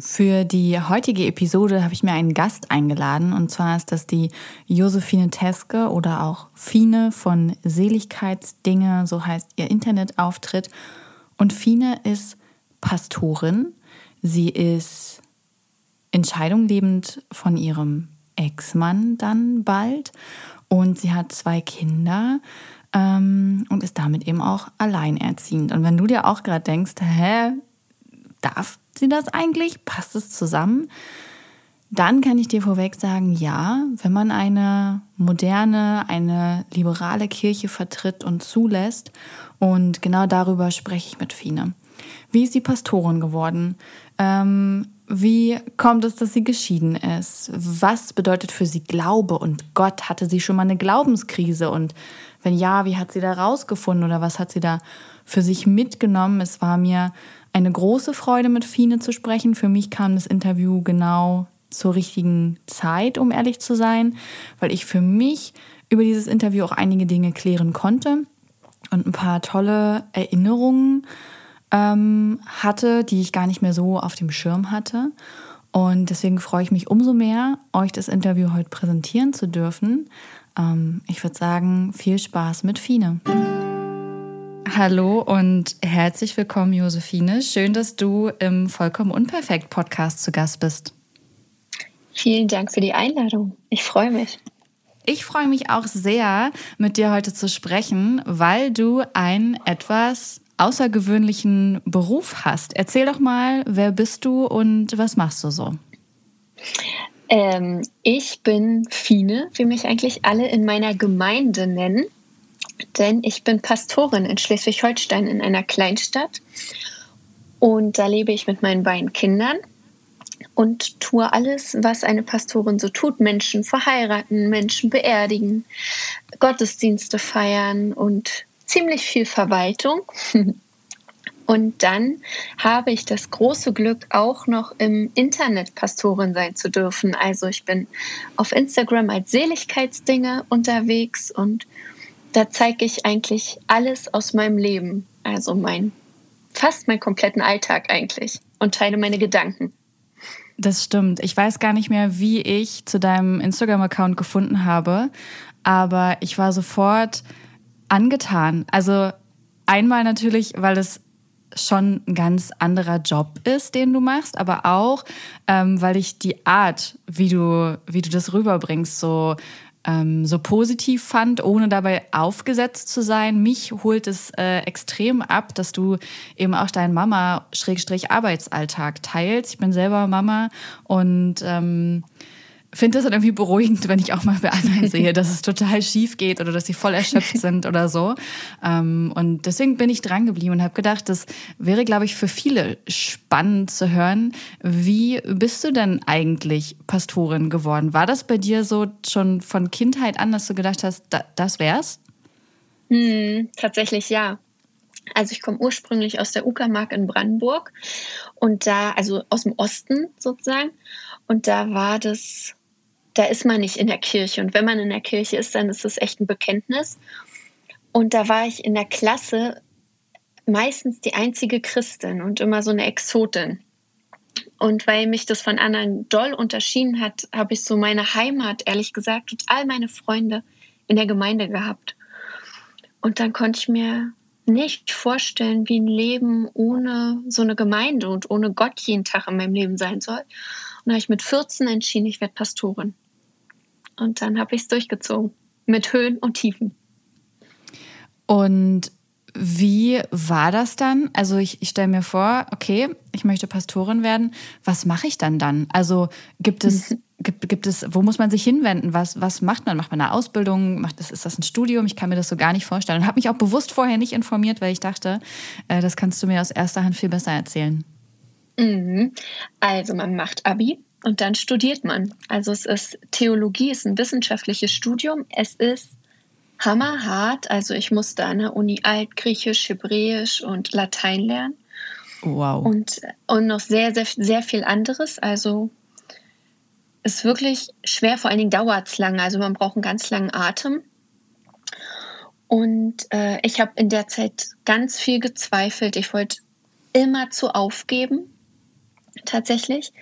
Für die heutige Episode habe ich mir einen Gast eingeladen und zwar ist das die Josephine Teske oder auch Fine von Seligkeitsdinge, so heißt ihr Internetauftritt. Und Fine ist Pastorin. Sie ist Entscheidung lebend von ihrem Ex-Mann dann bald und sie hat zwei Kinder ähm, und ist damit eben auch alleinerziehend. Und wenn du dir auch gerade denkst, hä, darf sie das eigentlich? Passt es zusammen? Dann kann ich dir vorweg sagen, ja, wenn man eine moderne, eine liberale Kirche vertritt und zulässt, und genau darüber spreche ich mit Fine. Wie ist sie Pastorin geworden? Ähm, wie kommt es, dass sie geschieden ist? Was bedeutet für sie Glaube und Gott? Hatte sie schon mal eine Glaubenskrise? Und wenn ja, wie hat sie da rausgefunden oder was hat sie da für sich mitgenommen? Es war mir eine große Freude, mit Fine zu sprechen. Für mich kam das Interview genau zur richtigen Zeit, um ehrlich zu sein, weil ich für mich über dieses Interview auch einige Dinge klären konnte und ein paar tolle Erinnerungen ähm, hatte, die ich gar nicht mehr so auf dem Schirm hatte. Und deswegen freue ich mich umso mehr, euch das Interview heute präsentieren zu dürfen. Ähm, ich würde sagen, viel Spaß mit Fine. Hallo und herzlich willkommen, Josephine. Schön, dass du im Vollkommen Unperfekt Podcast zu Gast bist. Vielen Dank für die Einladung. Ich freue mich. Ich freue mich auch sehr, mit dir heute zu sprechen, weil du einen etwas außergewöhnlichen Beruf hast. Erzähl doch mal, wer bist du und was machst du so? Ähm, ich bin Fine, wie mich eigentlich alle in meiner Gemeinde nennen denn ich bin Pastorin in Schleswig-Holstein in einer Kleinstadt und da lebe ich mit meinen beiden Kindern und tue alles, was eine Pastorin so tut. Menschen verheiraten, Menschen beerdigen, Gottesdienste feiern und ziemlich viel Verwaltung. Und dann habe ich das große Glück, auch noch im Internet Pastorin sein zu dürfen. Also ich bin auf Instagram als Seligkeitsdinge unterwegs und da zeige ich eigentlich alles aus meinem Leben, also mein fast meinen kompletten Alltag eigentlich und teile meine Gedanken. Das stimmt. Ich weiß gar nicht mehr, wie ich zu deinem Instagram-Account gefunden habe, aber ich war sofort angetan. Also einmal natürlich, weil es schon ein ganz anderer Job ist, den du machst, aber auch, ähm, weil ich die Art, wie du, wie du das rüberbringst, so ähm, so positiv fand, ohne dabei aufgesetzt zu sein. Mich holt es äh, extrem ab, dass du eben auch deinen Mama-Arbeitsalltag teilst. Ich bin selber Mama und ähm, finde das dann irgendwie beruhigend, wenn ich auch mal bei anderen sehe, dass es total schief geht oder dass sie voll erschöpft sind oder so. Ähm, und deswegen bin ich dran geblieben und habe gedacht, das wäre, glaube ich, für viele spannend zu hören. Wie bist du denn eigentlich Pastorin geworden? War das bei dir so schon von Kindheit an, dass du gedacht hast, da, das wär's? Hm, tatsächlich ja. Also ich komme ursprünglich aus der Uckermark in Brandenburg und da, also aus dem Osten sozusagen. Und da war das da ist man nicht in der Kirche. Und wenn man in der Kirche ist, dann ist es echt ein Bekenntnis. Und da war ich in der Klasse meistens die einzige Christin und immer so eine Exotin. Und weil mich das von anderen doll unterschieden hat, habe ich so meine Heimat, ehrlich gesagt, und all meine Freunde in der Gemeinde gehabt. Und dann konnte ich mir nicht vorstellen, wie ein Leben ohne so eine Gemeinde und ohne Gott jeden Tag in meinem Leben sein soll. Und habe ich mit 14 entschieden, ich werde Pastorin. Und dann habe ich es durchgezogen. Mit Höhen und Tiefen. Und wie war das dann? Also ich, ich stelle mir vor, okay, ich möchte Pastorin werden. Was mache ich dann dann? Also gibt es, gibt, gibt es, wo muss man sich hinwenden? Was, was macht man? Macht man eine Ausbildung? Macht das, ist das ein Studium? Ich kann mir das so gar nicht vorstellen. Und habe mich auch bewusst vorher nicht informiert, weil ich dachte, äh, das kannst du mir aus erster Hand viel besser erzählen. Mhm. Also man macht Abi und dann studiert man. Also es ist Theologie, ist ein wissenschaftliches Studium. Es ist hammerhart. Also ich musste an der Uni Altgriechisch, Hebräisch und Latein lernen. Wow. Und, und noch sehr, sehr, sehr viel anderes. Also ist wirklich schwer, vor allen Dingen dauert es lange. Also man braucht einen ganz langen Atem. Und äh, ich habe in der Zeit ganz viel gezweifelt. Ich wollte immer zu aufgeben, tatsächlich.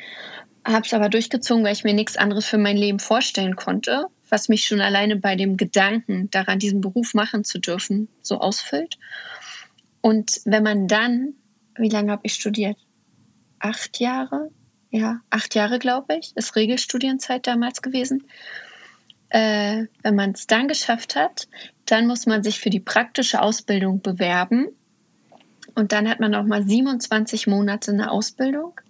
Habe es aber durchgezogen, weil ich mir nichts anderes für mein Leben vorstellen konnte, was mich schon alleine bei dem Gedanken daran, diesen Beruf machen zu dürfen, so ausfüllt. Und wenn man dann, wie lange habe ich studiert? Acht Jahre? Ja, acht Jahre, glaube ich, ist Regelstudienzeit damals gewesen. Äh, wenn man es dann geschafft hat, dann muss man sich für die praktische Ausbildung bewerben. Und dann hat man noch mal 27 Monate eine Ausbildung.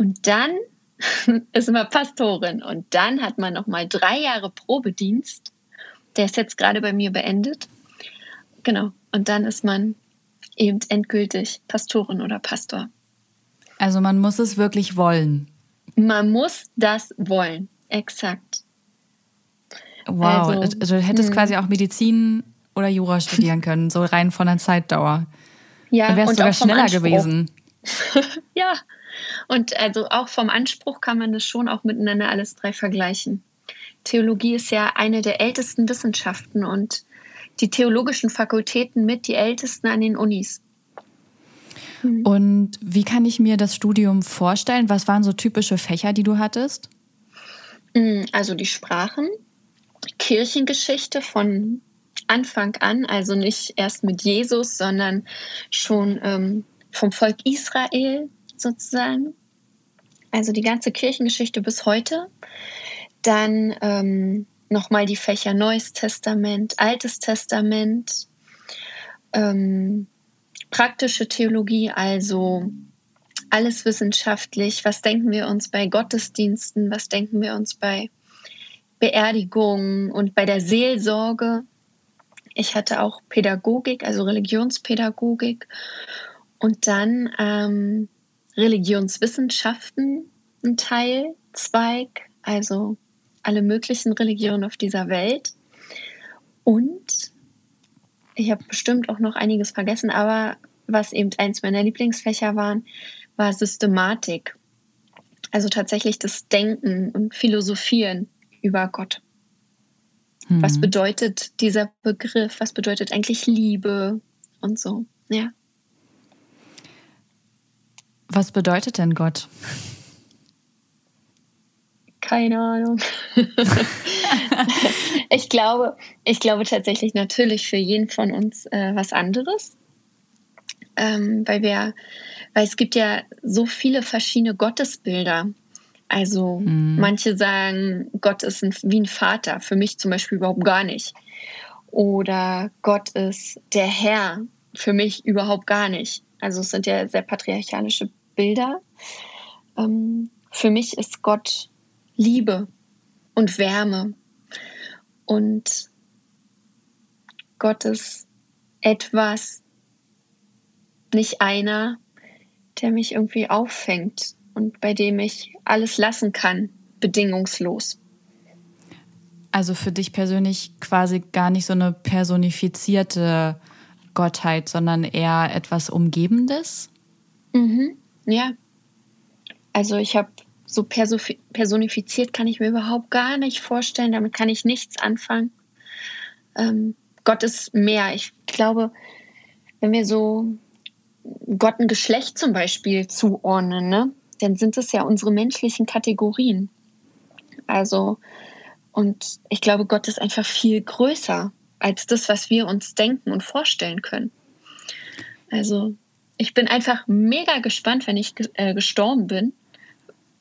Und dann ist man Pastorin. Und dann hat man noch mal drei Jahre Probedienst. Der ist jetzt gerade bei mir beendet. Genau. Und dann ist man eben endgültig Pastorin oder Pastor. Also man muss es wirklich wollen. Man muss das wollen. Exakt. Wow, also, also du hättest hm. quasi auch Medizin oder Jura studieren können, so rein von der Zeitdauer. Ja, Dann wärst du sogar schneller gewesen. ja, und also auch vom Anspruch kann man das schon auch miteinander alles drei vergleichen. Theologie ist ja eine der ältesten Wissenschaften und die theologischen Fakultäten mit die ältesten an den Unis. Hm. Und wie kann ich mir das Studium vorstellen? Was waren so typische Fächer, die du hattest? Hm, also die Sprachen, Kirchengeschichte von Anfang an, also nicht erst mit Jesus, sondern schon ähm, vom Volk Israel sozusagen. Also die ganze Kirchengeschichte bis heute. Dann ähm, nochmal die Fächer Neues Testament, Altes Testament, ähm, praktische Theologie, also alles wissenschaftlich. Was denken wir uns bei Gottesdiensten? Was denken wir uns bei Beerdigungen und bei der Seelsorge. Ich hatte auch Pädagogik, also Religionspädagogik und dann ähm, Religionswissenschaften, ein Teil, Zweig, also alle möglichen Religionen auf dieser Welt. Und ich habe bestimmt auch noch einiges vergessen, aber was eben eins meiner Lieblingsfächer waren, war Systematik. Also tatsächlich das Denken und Philosophieren über Gott. Mhm. Was bedeutet dieser Begriff? Was bedeutet eigentlich Liebe und so? Ja. Was bedeutet denn Gott? Keine Ahnung. ich glaube, ich glaube tatsächlich natürlich für jeden von uns äh, was anderes. Ähm, weil wir, weil es gibt ja so viele verschiedene Gottesbilder. Also mhm. manche sagen, Gott ist ein, wie ein Vater, für mich zum Beispiel überhaupt gar nicht. Oder Gott ist der Herr, für mich überhaupt gar nicht. Also es sind ja sehr patriarchalische Bilder. Ähm, für mich ist Gott Liebe und Wärme. Und Gott ist etwas, nicht einer, der mich irgendwie auffängt und bei dem ich alles lassen kann, bedingungslos. Also für dich persönlich quasi gar nicht so eine personifizierte Gottheit, sondern eher etwas Umgebendes? Mhm, ja. Also ich habe so personifiziert kann ich mir überhaupt gar nicht vorstellen. Damit kann ich nichts anfangen. Ähm, Gott ist mehr. Ich glaube, wenn wir so Gott ein Geschlecht zum Beispiel zuordnen, ne? dann sind es ja unsere menschlichen Kategorien. Also, und ich glaube, Gott ist einfach viel größer als das, was wir uns denken und vorstellen können. Also, ich bin einfach mega gespannt, wenn ich äh, gestorben bin,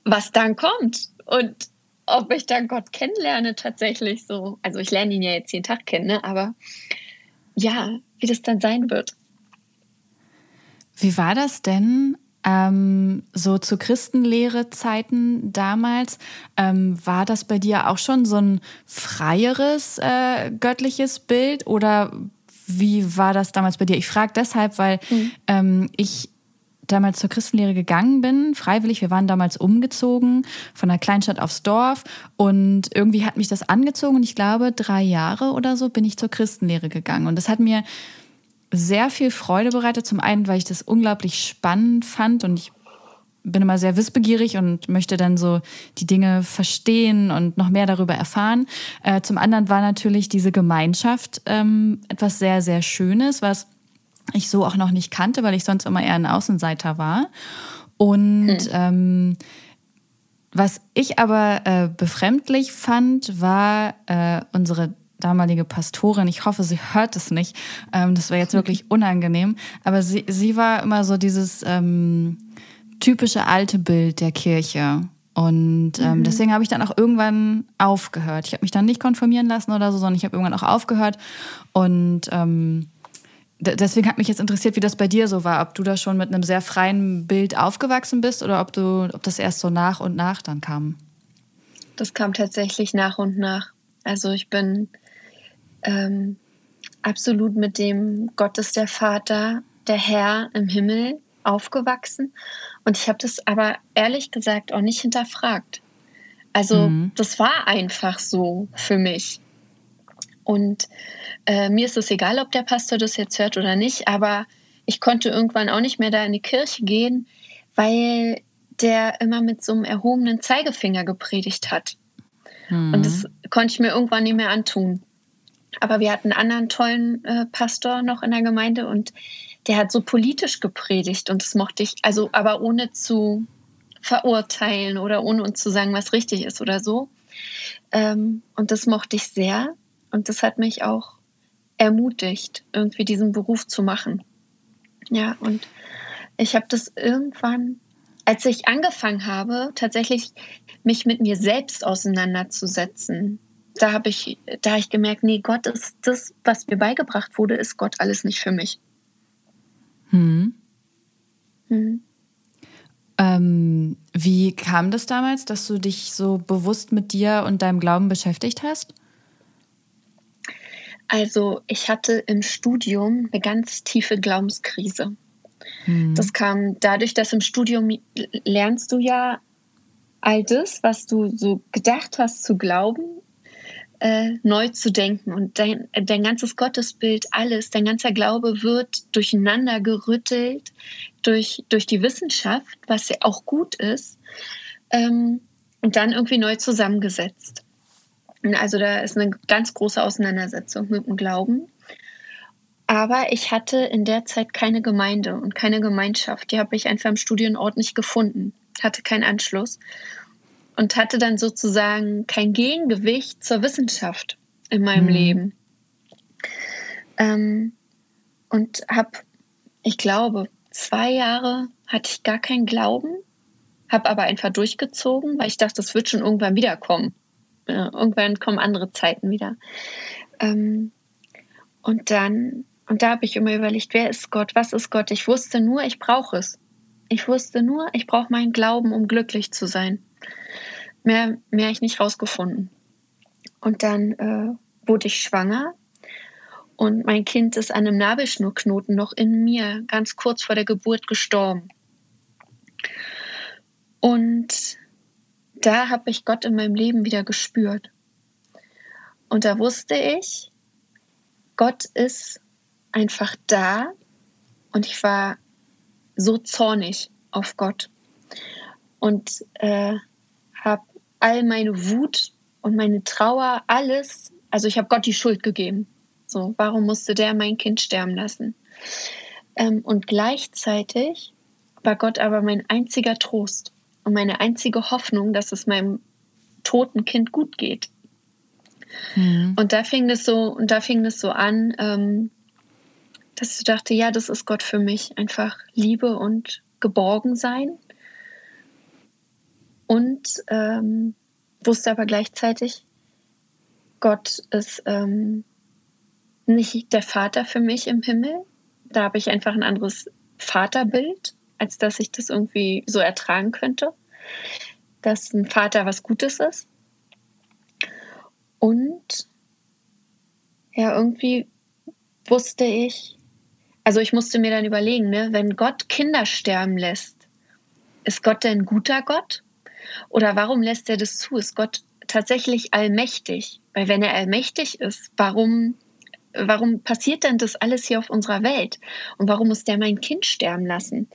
was dann kommt und ob ich dann Gott kennenlerne tatsächlich so. Also ich lerne ihn ja jetzt jeden Tag kennen, ne? aber ja, wie das dann sein wird. Wie war das denn ähm, so zu Christenlehre-Zeiten damals, ähm, war das bei dir auch schon so ein freieres äh, göttliches Bild oder wie war das damals bei dir? Ich frage deshalb, weil mhm. ähm, ich damals zur Christenlehre gegangen bin, freiwillig. Wir waren damals umgezogen von der Kleinstadt aufs Dorf und irgendwie hat mich das angezogen und ich glaube, drei Jahre oder so bin ich zur Christenlehre gegangen. Und das hat mir sehr viel Freude bereitet. Zum einen, weil ich das unglaublich spannend fand und ich bin immer sehr wissbegierig und möchte dann so die Dinge verstehen und noch mehr darüber erfahren. Äh, zum anderen war natürlich diese Gemeinschaft ähm, etwas sehr, sehr Schönes, was ich so auch noch nicht kannte, weil ich sonst immer eher ein Außenseiter war. Und hm. ähm, was ich aber äh, befremdlich fand, war äh, unsere damalige Pastorin. Ich hoffe, sie hört es nicht. Ähm, das wäre jetzt wirklich unangenehm. Aber sie, sie war immer so dieses ähm, typische alte Bild der Kirche. Und ähm, mhm. deswegen habe ich dann auch irgendwann aufgehört. Ich habe mich dann nicht konformieren lassen oder so, sondern ich habe irgendwann auch aufgehört. Und ähm, deswegen hat mich jetzt interessiert, wie das bei dir so war, ob du da schon mit einem sehr freien Bild aufgewachsen bist oder ob du, ob das erst so nach und nach dann kam. Das kam tatsächlich nach und nach. Also ich bin ähm, absolut mit dem Gott ist der Vater, der Herr im Himmel aufgewachsen. Und ich habe das aber ehrlich gesagt auch nicht hinterfragt. Also mhm. das war einfach so für mich. Und äh, mir ist es egal, ob der Pastor das jetzt hört oder nicht, aber ich konnte irgendwann auch nicht mehr da in die Kirche gehen, weil der immer mit so einem erhobenen Zeigefinger gepredigt hat. Mhm. Und das konnte ich mir irgendwann nicht mehr antun. Aber wir hatten einen anderen tollen äh, Pastor noch in der Gemeinde und der hat so politisch gepredigt und das mochte ich, also aber ohne zu verurteilen oder ohne uns zu sagen, was richtig ist oder so. Ähm, und das mochte ich sehr. Und das hat mich auch ermutigt, irgendwie diesen Beruf zu machen. Ja, und ich habe das irgendwann, als ich angefangen habe, tatsächlich mich mit mir selbst auseinanderzusetzen, da habe ich, da habe ich gemerkt, nee, Gott ist das, was mir beigebracht wurde, ist Gott alles nicht für mich. Hm. Hm. Ähm, wie kam das damals, dass du dich so bewusst mit dir und deinem Glauben beschäftigt hast? Also ich hatte im Studium eine ganz tiefe Glaubenskrise. Mhm. Das kam dadurch, dass im Studium lernst du ja all das, was du so gedacht hast zu glauben, äh, neu zu denken. Und dein, dein ganzes Gottesbild, alles, dein ganzer Glaube wird durcheinander gerüttelt durch, durch die Wissenschaft, was ja auch gut ist, ähm, und dann irgendwie neu zusammengesetzt. Also da ist eine ganz große Auseinandersetzung mit dem Glauben. Aber ich hatte in der Zeit keine Gemeinde und keine Gemeinschaft. Die habe ich einfach im Studienort nicht gefunden, hatte keinen Anschluss und hatte dann sozusagen kein Gegengewicht zur Wissenschaft in meinem mhm. Leben. Ähm, und habe, ich glaube, zwei Jahre hatte ich gar keinen Glauben, habe aber einfach durchgezogen, weil ich dachte, das wird schon irgendwann wiederkommen äh, irgendwann kommen andere Zeiten wieder. Ähm, und dann, und da habe ich immer überlegt, wer ist Gott, was ist Gott? Ich wusste nur, ich brauche es. Ich wusste nur, ich brauche meinen Glauben, um glücklich zu sein. Mehr, mehr habe ich nicht rausgefunden. Und dann äh, wurde ich schwanger und mein Kind ist an einem Nabelschnurknoten noch in mir ganz kurz vor der Geburt gestorben. Und da habe ich Gott in meinem Leben wieder gespürt. Und da wusste ich, Gott ist einfach da und ich war so zornig auf Gott und äh, habe all meine Wut und meine Trauer, alles, also ich habe Gott die Schuld gegeben. So, warum musste der mein Kind sterben lassen? Ähm, und gleichzeitig war Gott aber mein einziger Trost und meine einzige Hoffnung, dass es meinem toten Kind gut geht. Mhm. Und da fing das so, und da fing das so an, ähm, dass ich dachte, ja, das ist Gott für mich. Einfach Liebe und geborgen sein. Und ähm, wusste aber gleichzeitig, Gott ist ähm, nicht der Vater für mich im Himmel. Da habe ich einfach ein anderes Vaterbild als dass ich das irgendwie so ertragen könnte, dass ein Vater was Gutes ist. Und ja, irgendwie wusste ich, also ich musste mir dann überlegen, ne, wenn Gott Kinder sterben lässt, ist Gott denn ein guter Gott? Oder warum lässt er das zu? Ist Gott tatsächlich allmächtig? Weil wenn er allmächtig ist, warum, warum passiert denn das alles hier auf unserer Welt? Und warum muss der mein Kind sterben lassen?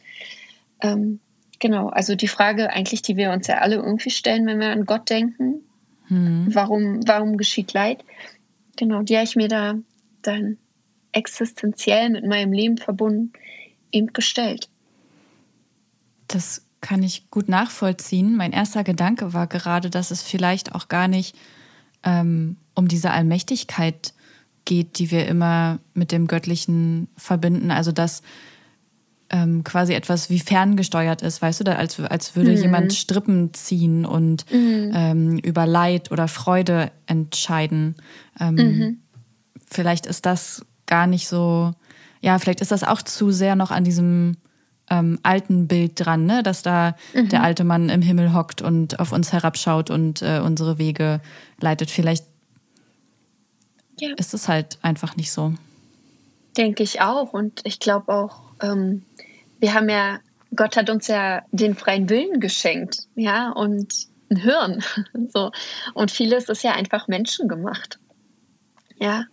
Ähm, genau, also die Frage eigentlich, die wir uns ja alle irgendwie stellen, wenn wir an Gott denken, hm. warum, warum geschieht Leid? Genau, die habe ich mir da dann existenziell mit meinem Leben verbunden eben gestellt. Das kann ich gut nachvollziehen. Mein erster Gedanke war gerade, dass es vielleicht auch gar nicht ähm, um diese Allmächtigkeit geht, die wir immer mit dem Göttlichen verbinden. Also dass ähm, quasi etwas wie ferngesteuert ist, weißt du, da als, als würde mhm. jemand Strippen ziehen und mhm. ähm, über Leid oder Freude entscheiden. Ähm, mhm. Vielleicht ist das gar nicht so, ja, vielleicht ist das auch zu sehr noch an diesem ähm, alten Bild dran, ne? dass da mhm. der alte Mann im Himmel hockt und auf uns herabschaut und äh, unsere Wege leitet. Vielleicht ja. ist es halt einfach nicht so. Denke ich auch. Und ich glaube auch, ähm, wir haben ja, Gott hat uns ja den freien Willen geschenkt, ja, und ein Hirn. so. Und vieles ist ja einfach menschengemacht. Ja.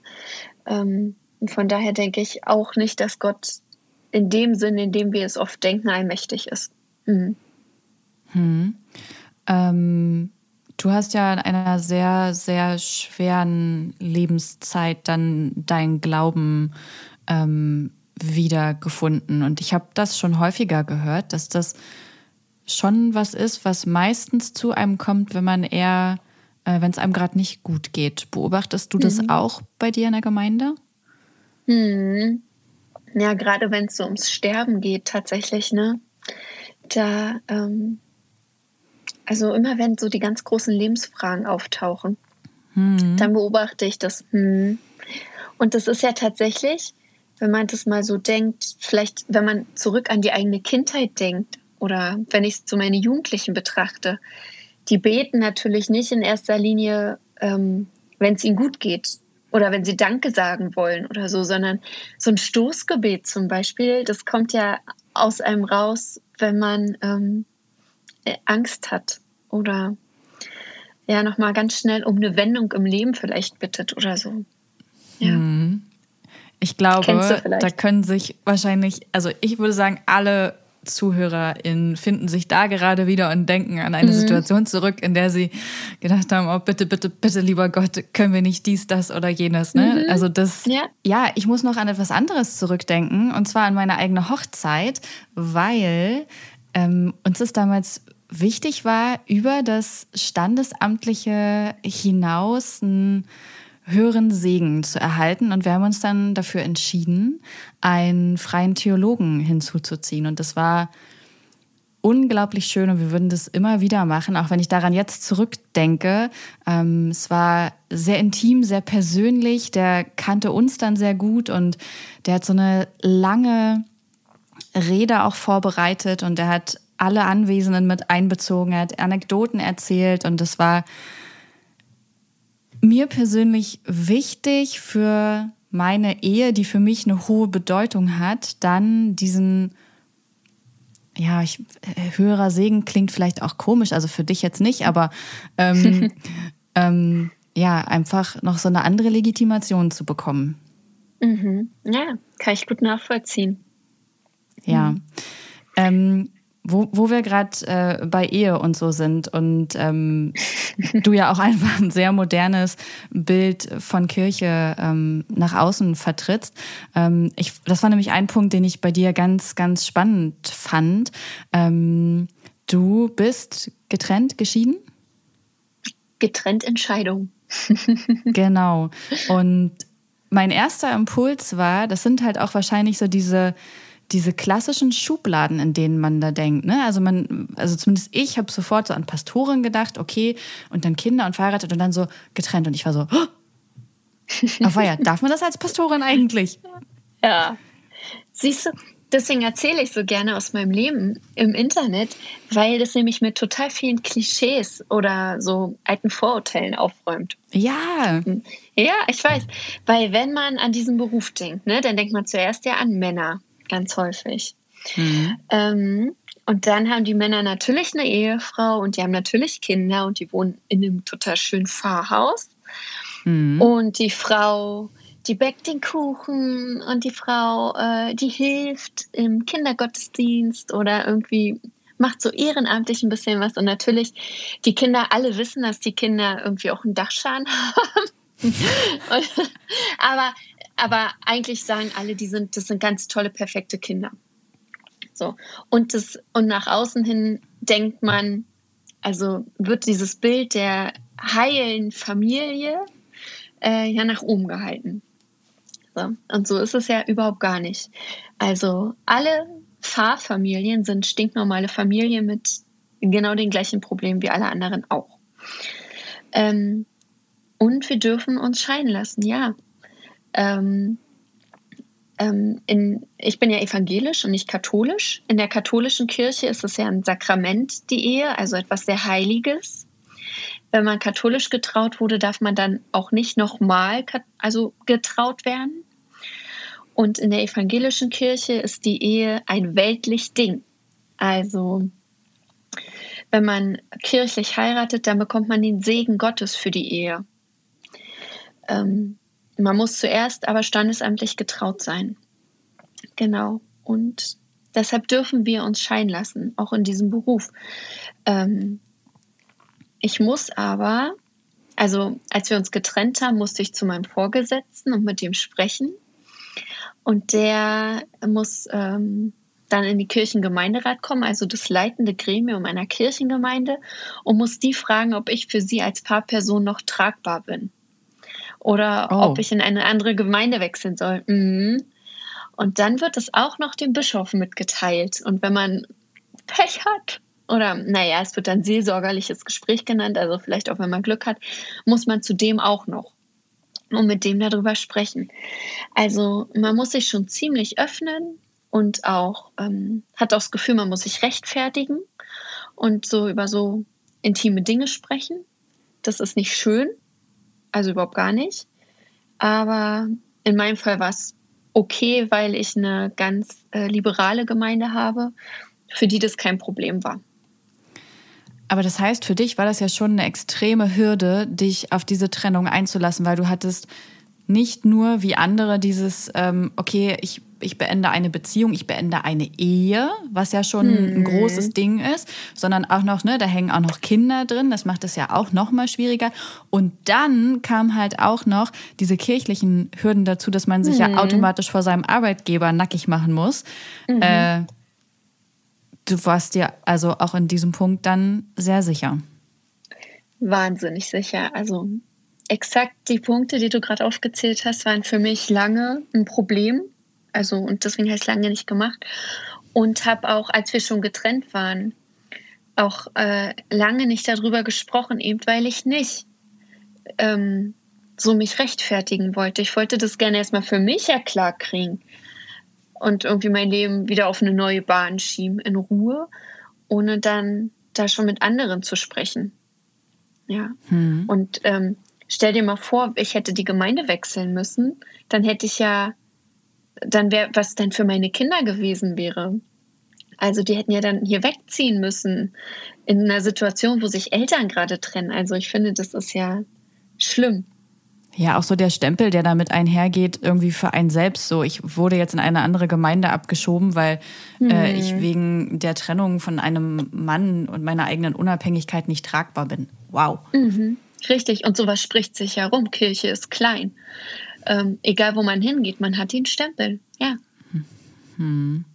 Ähm, und von daher denke ich auch nicht, dass Gott in dem Sinn, in dem wir es oft denken, allmächtig ist. Mhm. Hm. Ähm, du hast ja in einer sehr, sehr schweren Lebenszeit dann deinen Glauben ähm, wiedergefunden. Und ich habe das schon häufiger gehört, dass das schon was ist, was meistens zu einem kommt, wenn man eher, äh, wenn es einem gerade nicht gut geht. Beobachtest du das mhm. auch bei dir in der Gemeinde? Mhm. Ja, gerade wenn es so ums Sterben geht, tatsächlich, ne? Da, ähm, also immer wenn so die ganz großen Lebensfragen auftauchen, hm. dann beobachte ich das. Hm. Und das ist ja tatsächlich, wenn man das mal so denkt, vielleicht, wenn man zurück an die eigene Kindheit denkt oder wenn ich es zu meinen Jugendlichen betrachte, die beten natürlich nicht in erster Linie, ähm, wenn es ihnen gut geht, oder wenn sie Danke sagen wollen oder so, sondern so ein Stoßgebet zum Beispiel, das kommt ja aus einem raus, wenn man ähm, äh, Angst hat oder ja nochmal ganz schnell um eine Wendung im Leben vielleicht bittet oder so. Ja. Mhm. Ich glaube, da können sich wahrscheinlich, also ich würde sagen, alle ZuhörerInnen finden sich da gerade wieder und denken an eine mhm. Situation zurück, in der sie gedacht haben, oh bitte, bitte, bitte, lieber Gott, können wir nicht dies, das oder jenes. Ne? Mhm. Also das, ja. ja, ich muss noch an etwas anderes zurückdenken und zwar an meine eigene Hochzeit, weil ähm, uns es damals wichtig war, über das Standesamtliche hinaus ein höheren Segen zu erhalten. Und wir haben uns dann dafür entschieden, einen freien Theologen hinzuzuziehen. Und das war unglaublich schön und wir würden das immer wieder machen, auch wenn ich daran jetzt zurückdenke. Ähm, es war sehr intim, sehr persönlich. Der kannte uns dann sehr gut und der hat so eine lange Rede auch vorbereitet und er hat alle Anwesenden mit einbezogen, er hat Anekdoten erzählt und das war mir persönlich wichtig für meine Ehe, die für mich eine hohe Bedeutung hat, dann diesen, ja, ich, äh, höherer Segen klingt vielleicht auch komisch, also für dich jetzt nicht, aber ähm, ähm, ja, einfach noch so eine andere Legitimation zu bekommen. Mhm. Ja, kann ich gut nachvollziehen. Ja. Mhm. Ähm, wo, wo wir gerade äh, bei Ehe und so sind und ähm, du ja auch einfach ein sehr modernes Bild von Kirche ähm, nach außen vertrittst. Ähm, ich, das war nämlich ein Punkt, den ich bei dir ganz, ganz spannend fand. Ähm, du bist getrennt, geschieden? Getrennt Entscheidung. genau. Und mein erster Impuls war, das sind halt auch wahrscheinlich so diese diese klassischen Schubladen, in denen man da denkt. Ne? Also man, also zumindest ich habe sofort so an Pastoren gedacht, okay, und dann Kinder und verheiratet und dann so getrennt. Und ich war so, oh, ja, darf man das als Pastorin eigentlich? Ja. Siehst du, deswegen erzähle ich so gerne aus meinem Leben im Internet, weil das nämlich mit total vielen Klischees oder so alten Vorurteilen aufräumt. Ja. Ja, ich weiß. Weil wenn man an diesen Beruf denkt, ne, dann denkt man zuerst ja an Männer, ganz häufig. Mhm. Ähm, und dann haben die Männer natürlich eine Ehefrau und die haben natürlich Kinder und die wohnen in einem total schönen Pfarrhaus. Mhm. Und die Frau die backt den Kuchen und die Frau, äh, die hilft im Kindergottesdienst oder irgendwie macht so ehrenamtlich ein bisschen was. Und natürlich, die Kinder, alle wissen, dass die Kinder irgendwie auch einen Dachschaden haben. aber, aber eigentlich sagen alle, die sind, das sind ganz tolle, perfekte Kinder. So. Und, das, und nach außen hin denkt man, also wird dieses Bild der heilen Familie äh, ja nach oben gehalten. So. Und so ist es ja überhaupt gar nicht. Also alle Pfarrfamilien sind stinknormale Familien mit genau den gleichen Problemen wie alle anderen auch. Ähm, und wir dürfen uns scheiden lassen, ja. Ähm, ähm, in, ich bin ja evangelisch und nicht katholisch. In der katholischen Kirche ist es ja ein Sakrament, die Ehe, also etwas sehr Heiliges. Wenn man katholisch getraut wurde, darf man dann auch nicht nochmal also getraut werden. Und in der evangelischen Kirche ist die Ehe ein weltlich Ding. Also wenn man kirchlich heiratet, dann bekommt man den Segen Gottes für die Ehe. Ähm, man muss zuerst aber standesamtlich getraut sein. Genau. Und deshalb dürfen wir uns scheiden lassen, auch in diesem Beruf. Ähm, ich muss aber, also als wir uns getrennt haben, musste ich zu meinem Vorgesetzten und mit dem sprechen. Und der muss ähm, dann in die Kirchengemeinderat kommen, also das leitende Gremium einer Kirchengemeinde, und muss die fragen, ob ich für sie als Paarperson noch tragbar bin. Oder oh. ob ich in eine andere Gemeinde wechseln soll. Mhm. Und dann wird es auch noch dem Bischof mitgeteilt. Und wenn man Pech hat, oder naja, es wird dann seelsorgerliches Gespräch genannt, also vielleicht auch wenn man Glück hat, muss man zudem auch noch und mit dem darüber sprechen. Also man muss sich schon ziemlich öffnen und auch ähm, hat auch das Gefühl, man muss sich rechtfertigen und so über so intime Dinge sprechen. Das ist nicht schön, also überhaupt gar nicht. Aber in meinem Fall war es okay, weil ich eine ganz äh, liberale Gemeinde habe, für die das kein Problem war. Aber das heißt, für dich war das ja schon eine extreme Hürde, dich auf diese Trennung einzulassen, weil du hattest nicht nur wie andere dieses, ähm, okay, ich, ich beende eine Beziehung, ich beende eine Ehe, was ja schon hm. ein großes Ding ist, sondern auch noch, ne, da hängen auch noch Kinder drin, das macht es ja auch noch mal schwieriger. Und dann kam halt auch noch diese kirchlichen Hürden dazu, dass man sich hm. ja automatisch vor seinem Arbeitgeber nackig machen muss. Mhm. Äh, du warst dir also auch in diesem Punkt dann sehr sicher. Wahnsinnig sicher. Also exakt die Punkte, die du gerade aufgezählt hast, waren für mich lange ein Problem. Also und deswegen habe ich es lange nicht gemacht. Und habe auch, als wir schon getrennt waren, auch äh, lange nicht darüber gesprochen, eben weil ich nicht ähm, so mich rechtfertigen wollte. Ich wollte das gerne erstmal für mich ja klar kriegen und irgendwie mein Leben wieder auf eine neue Bahn schieben, in Ruhe, ohne dann da schon mit anderen zu sprechen. Ja. Hm. Und ähm, stell dir mal vor, ich hätte die Gemeinde wechseln müssen, dann hätte ich ja, dann wäre, was dann für meine Kinder gewesen wäre. Also die hätten ja dann hier wegziehen müssen in einer Situation, wo sich Eltern gerade trennen. Also ich finde, das ist ja schlimm. Ja, auch so der Stempel, der damit einhergeht, irgendwie für einen selbst so. Ich wurde jetzt in eine andere Gemeinde abgeschoben, weil äh, mhm. äh, ich wegen der Trennung von einem Mann und meiner eigenen Unabhängigkeit nicht tragbar bin. Wow. Mhm. Richtig, und sowas spricht sich herum. Kirche ist klein. Ähm, egal, wo man hingeht, man hat den Stempel. Ja. Hm.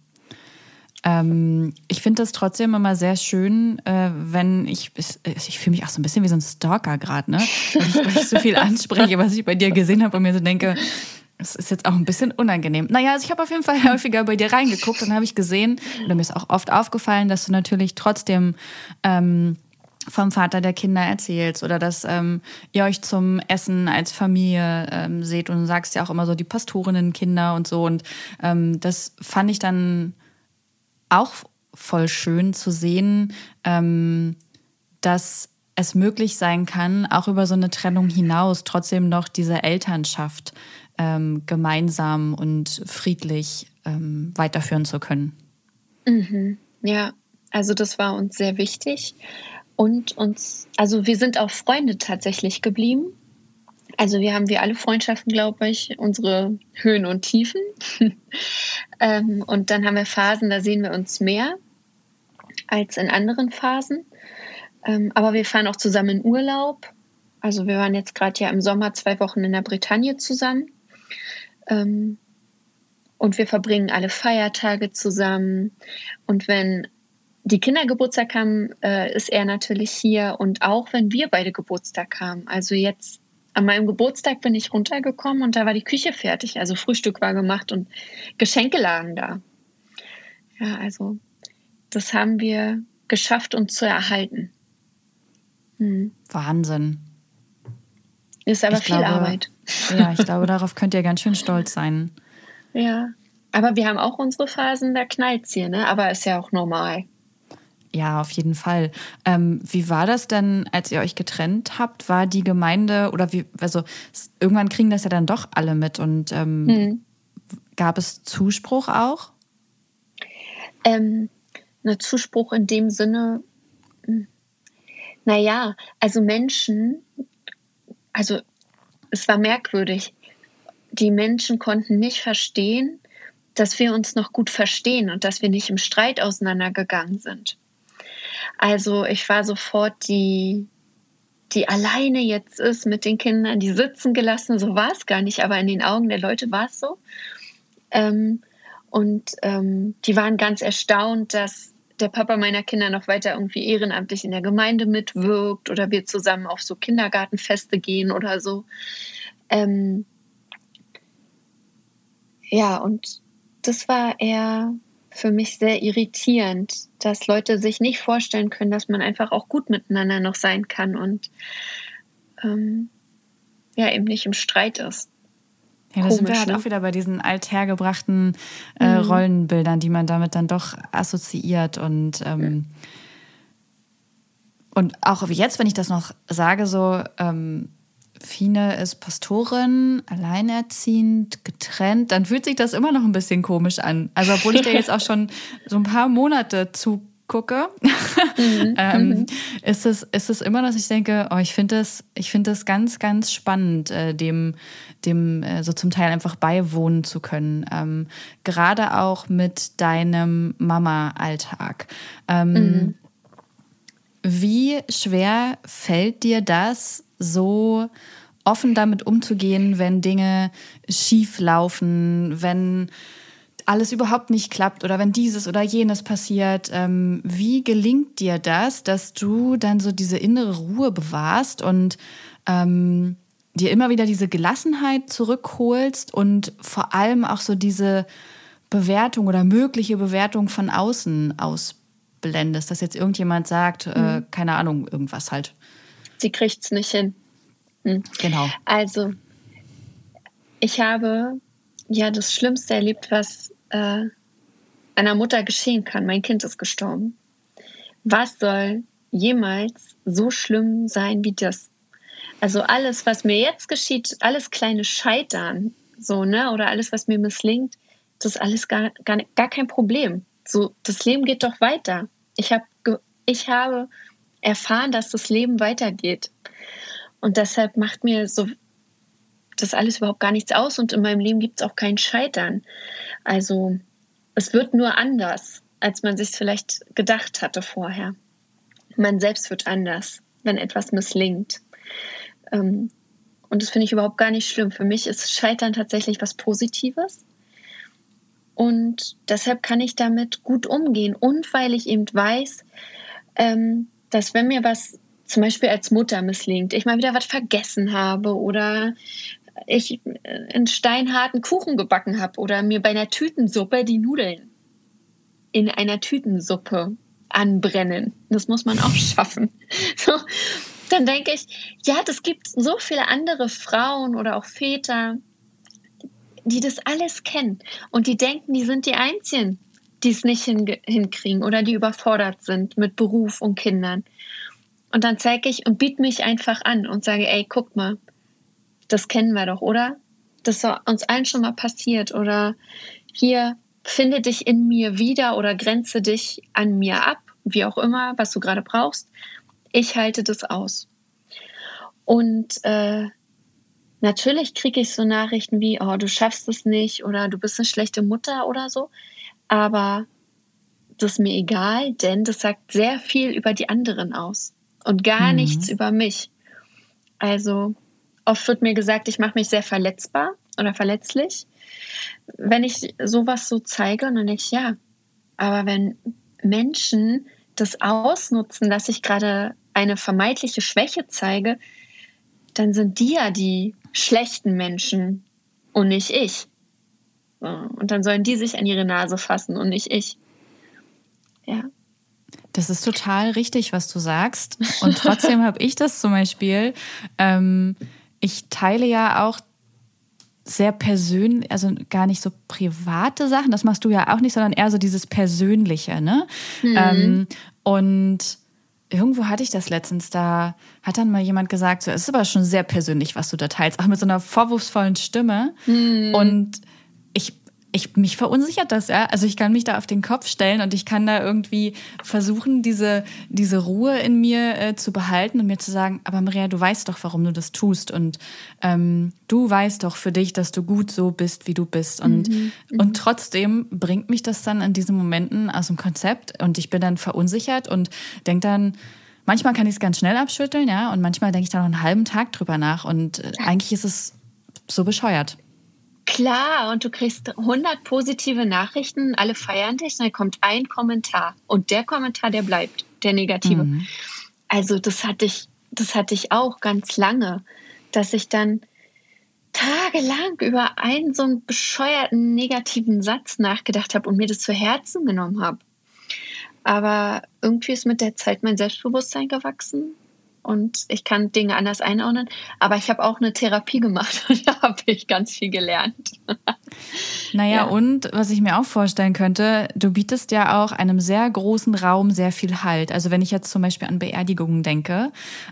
Ähm, ich finde das trotzdem immer sehr schön, äh, wenn ich, ich fühle mich auch so ein bisschen wie so ein Stalker gerade, ne? Weil ich, ich so viel anspreche, was ich bei dir gesehen habe und mir so denke, es ist jetzt auch ein bisschen unangenehm. Naja, also ich habe auf jeden Fall häufiger bei dir reingeguckt und habe ich gesehen, oder mir ist auch oft aufgefallen, dass du natürlich trotzdem ähm, vom Vater der Kinder erzählst oder dass ähm, ihr euch zum Essen als Familie ähm, seht und du sagst ja auch immer so die Pastorinnenkinder und so. Und ähm, das fand ich dann auch voll schön zu sehen, ähm, dass es möglich sein kann, auch über so eine Trennung hinaus trotzdem noch diese Elternschaft ähm, gemeinsam und friedlich ähm, weiterführen zu können. Mhm. Ja, also das war uns sehr wichtig. Und uns, also wir sind auch Freunde tatsächlich geblieben. Also wir haben wie alle Freundschaften, glaube ich, unsere Höhen und Tiefen. ähm, und dann haben wir Phasen, da sehen wir uns mehr als in anderen Phasen. Ähm, aber wir fahren auch zusammen in Urlaub. Also wir waren jetzt gerade ja im Sommer zwei Wochen in der Bretagne zusammen. Ähm, und wir verbringen alle Feiertage zusammen. Und wenn die Kinder Geburtstag haben, äh, ist er natürlich hier und auch wenn wir beide Geburtstag haben. Also jetzt an meinem Geburtstag bin ich runtergekommen und da war die Küche fertig. Also Frühstück war gemacht und Geschenke lagen da. Ja, also das haben wir geschafft, uns zu erhalten. Hm. Wahnsinn. Ist aber ich viel glaube, Arbeit. Ja, ich glaube, darauf könnt ihr ganz schön stolz sein. Ja, aber wir haben auch unsere Phasen, da knallt es hier, ne? Aber ist ja auch normal. Ja, auf jeden Fall. Ähm, wie war das denn, als ihr euch getrennt habt? War die Gemeinde oder wie, also irgendwann kriegen das ja dann doch alle mit und ähm, hm. gab es Zuspruch auch? Ähm, eine Zuspruch in dem Sinne, hm, naja, also Menschen, also es war merkwürdig. Die Menschen konnten nicht verstehen, dass wir uns noch gut verstehen und dass wir nicht im Streit auseinandergegangen sind. Also ich war sofort die, die alleine jetzt ist mit den Kindern, die sitzen gelassen. So war es gar nicht, aber in den Augen der Leute war es so. Ähm, und ähm, die waren ganz erstaunt, dass der Papa meiner Kinder noch weiter irgendwie ehrenamtlich in der Gemeinde mitwirkt oder wir zusammen auf so Kindergartenfeste gehen oder so. Ähm, ja, und das war eher für mich sehr irritierend, dass Leute sich nicht vorstellen können, dass man einfach auch gut miteinander noch sein kann und ähm, ja, eben nicht im Streit ist. Ja, da sind wir halt ne? auch wieder bei diesen althergebrachten äh, mhm. Rollenbildern, die man damit dann doch assoziiert und ähm, und auch jetzt, wenn ich das noch sage, so ähm, Fine ist Pastorin, alleinerziehend, getrennt, dann fühlt sich das immer noch ein bisschen komisch an. Also obwohl ich da jetzt auch schon so ein paar Monate zugucke, mhm. ähm, mhm. ist, es, ist es immer, dass ich denke, oh, ich finde das, ich finde das ganz, ganz spannend, äh, dem, dem äh, so zum Teil einfach beiwohnen zu können. Ähm, gerade auch mit deinem Mama-Alltag. Ähm, mhm. Wie schwer fällt dir das, so offen damit umzugehen, wenn Dinge schief laufen, wenn alles überhaupt nicht klappt oder wenn dieses oder jenes passiert. Ähm, wie gelingt dir das, dass du dann so diese innere Ruhe bewahrst und ähm, dir immer wieder diese Gelassenheit zurückholst und vor allem auch so diese Bewertung oder mögliche Bewertung von außen ausblendest, dass jetzt irgendjemand sagt, äh, mhm. keine Ahnung, irgendwas halt. Sie kriegt es nicht hin. Hm. Genau. Also, ich habe ja das Schlimmste erlebt, was äh, einer Mutter geschehen kann. Mein Kind ist gestorben. Was soll jemals so schlimm sein wie das? Also alles, was mir jetzt geschieht, alles kleine Scheitern, so, ne, oder alles, was mir misslingt, das ist alles gar, gar, gar kein Problem. So, das Leben geht doch weiter. Ich, hab, ich habe erfahren, dass das Leben weitergeht. Und deshalb macht mir so das alles überhaupt gar nichts aus und in meinem Leben gibt es auch kein Scheitern. Also es wird nur anders, als man sich vielleicht gedacht hatte vorher. Man selbst wird anders, wenn etwas misslingt. Ähm, und das finde ich überhaupt gar nicht schlimm. Für mich ist Scheitern tatsächlich was Positives. Und deshalb kann ich damit gut umgehen. Und weil ich eben weiß, ähm, dass wenn mir was zum Beispiel als Mutter misslingt, ich mal wieder was vergessen habe oder ich einen steinharten Kuchen gebacken habe oder mir bei einer Tütensuppe die Nudeln in einer Tütensuppe anbrennen. Das muss man auch schaffen. So, dann denke ich, ja, das gibt so viele andere Frauen oder auch Väter, die das alles kennen und die denken, die sind die Einzigen, die es nicht hinkriegen oder die überfordert sind mit Beruf und Kindern. Und dann zeige ich und biete mich einfach an und sage, ey, guck mal, das kennen wir doch, oder? Das ist uns allen schon mal passiert. Oder hier, finde dich in mir wieder oder grenze dich an mir ab, wie auch immer, was du gerade brauchst. Ich halte das aus. Und äh, natürlich kriege ich so Nachrichten wie, oh, du schaffst es nicht oder du bist eine schlechte Mutter oder so. Aber das ist mir egal, denn das sagt sehr viel über die anderen aus und gar mhm. nichts über mich. Also oft wird mir gesagt, ich mache mich sehr verletzbar oder verletzlich, wenn ich sowas so zeige. Und dann denke ich, ja, aber wenn Menschen das ausnutzen, dass ich gerade eine vermeintliche Schwäche zeige, dann sind die ja die schlechten Menschen und nicht ich. Und dann sollen die sich an ihre Nase fassen und nicht ich. Ja. Das ist total richtig, was du sagst. Und trotzdem habe ich das zum Beispiel. Ähm, ich teile ja auch sehr persönlich, also gar nicht so private Sachen. Das machst du ja auch nicht, sondern eher so dieses Persönliche, ne? Mhm. Ähm, und irgendwo hatte ich das letztens, da hat dann mal jemand gesagt, so, es ist aber schon sehr persönlich, was du da teilst, auch mit so einer vorwurfsvollen Stimme. Mhm. Und ich ich, mich verunsichert das, ja. Also ich kann mich da auf den Kopf stellen und ich kann da irgendwie versuchen, diese, diese Ruhe in mir äh, zu behalten und mir zu sagen, aber Maria, du weißt doch, warum du das tust. Und ähm, du weißt doch für dich, dass du gut so bist, wie du bist. Und, mhm. mhm. und trotzdem bringt mich das dann in diesen Momenten aus dem Konzept und ich bin dann verunsichert und denke dann, manchmal kann ich es ganz schnell abschütteln, ja, und manchmal denke ich da noch einen halben Tag drüber nach und äh, eigentlich ist es so bescheuert. Klar, und du kriegst 100 positive Nachrichten, alle feiern dich, dann kommt ein Kommentar und der Kommentar, der bleibt, der negative. Mhm. Also das hatte ich, das hatte ich auch ganz lange, dass ich dann tagelang über einen so einen bescheuerten negativen Satz nachgedacht habe und mir das zu Herzen genommen habe. Aber irgendwie ist mit der Zeit mein Selbstbewusstsein gewachsen und ich kann Dinge anders einordnen. Aber ich habe auch eine Therapie gemacht und da habe ich ganz viel gelernt. Naja, ja. und was ich mir auch vorstellen könnte, du bietest ja auch einem sehr großen Raum sehr viel Halt. Also wenn ich jetzt zum Beispiel an Beerdigungen denke,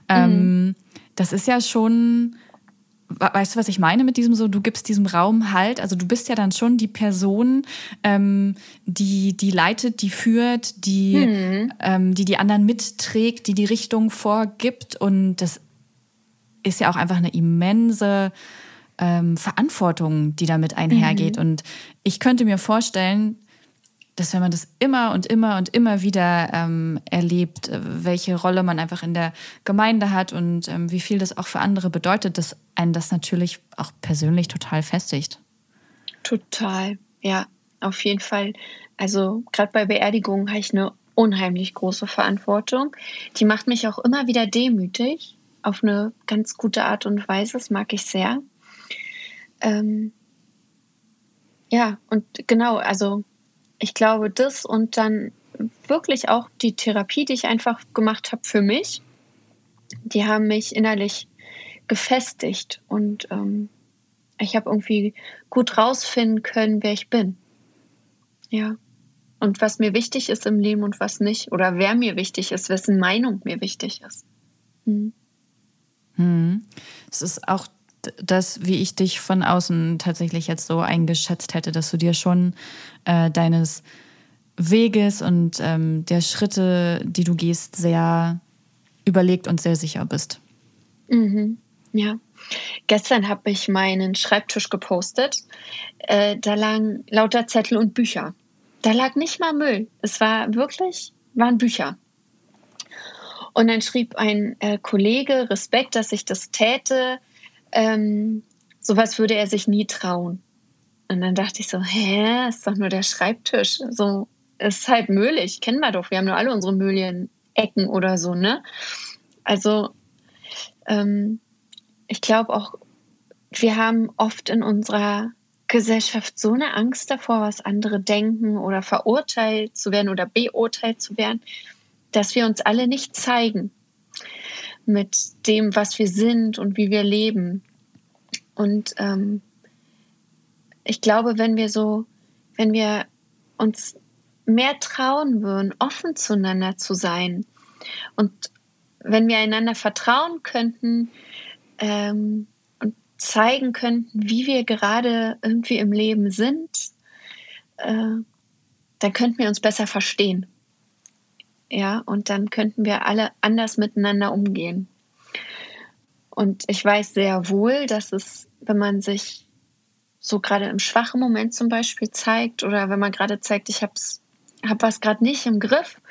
mhm. ähm, das ist ja schon weißt du, was ich meine mit diesem so, du gibst diesem Raum halt, also du bist ja dann schon die Person, ähm, die, die leitet, die führt, die, hm. ähm, die die anderen mitträgt, die die Richtung vorgibt und das ist ja auch einfach eine immense ähm, Verantwortung, die damit einhergeht. Mhm. Und ich könnte mir vorstellen, dass wenn man das immer und immer und immer wieder ähm, erlebt, äh, welche Rolle man einfach in der Gemeinde hat und ähm, wie viel das auch für andere bedeutet, dass einen das natürlich auch persönlich total festigt. Total, ja, auf jeden Fall. Also gerade bei Beerdigungen habe ich eine unheimlich große Verantwortung. Die macht mich auch immer wieder demütig, auf eine ganz gute Art und Weise. Das mag ich sehr. Ähm, ja, und genau, also ich glaube, das und dann wirklich auch die Therapie, die ich einfach gemacht habe für mich, die haben mich innerlich gefestigt und ähm, ich habe irgendwie gut rausfinden können, wer ich bin. Ja. Und was mir wichtig ist im Leben und was nicht. Oder wer mir wichtig ist, wessen Meinung mir wichtig ist. Hm. Hm. Es ist auch das, wie ich dich von außen tatsächlich jetzt so eingeschätzt hätte, dass du dir schon äh, deines Weges und ähm, der Schritte, die du gehst, sehr überlegt und sehr sicher bist. Mhm. Ja. Gestern habe ich meinen Schreibtisch gepostet. Äh, da lagen lauter Zettel und Bücher. Da lag nicht mal Müll. Es war wirklich, waren Bücher. Und dann schrieb ein äh, Kollege, Respekt, dass ich das täte ähm, sowas würde er sich nie trauen. Und dann dachte ich so, hä, ist doch nur der Schreibtisch. So, ist halt möglich, kennen wir doch. Wir haben nur alle unsere Mühlen-Ecken oder so, ne? Also, ähm, ich glaube auch, wir haben oft in unserer Gesellschaft so eine Angst davor, was andere denken oder verurteilt zu werden oder beurteilt zu werden, dass wir uns alle nicht zeigen mit dem, was wir sind und wie wir leben. Und ähm, ich glaube, wenn wir so, wenn wir uns mehr trauen würden, offen zueinander zu sein und wenn wir einander vertrauen könnten ähm, und zeigen könnten, wie wir gerade irgendwie im Leben sind, äh, dann könnten wir uns besser verstehen. Ja, und dann könnten wir alle anders miteinander umgehen. Und ich weiß sehr wohl, dass es, wenn man sich so gerade im schwachen Moment zum Beispiel zeigt oder wenn man gerade zeigt, ich habe hab was gerade nicht im Griff,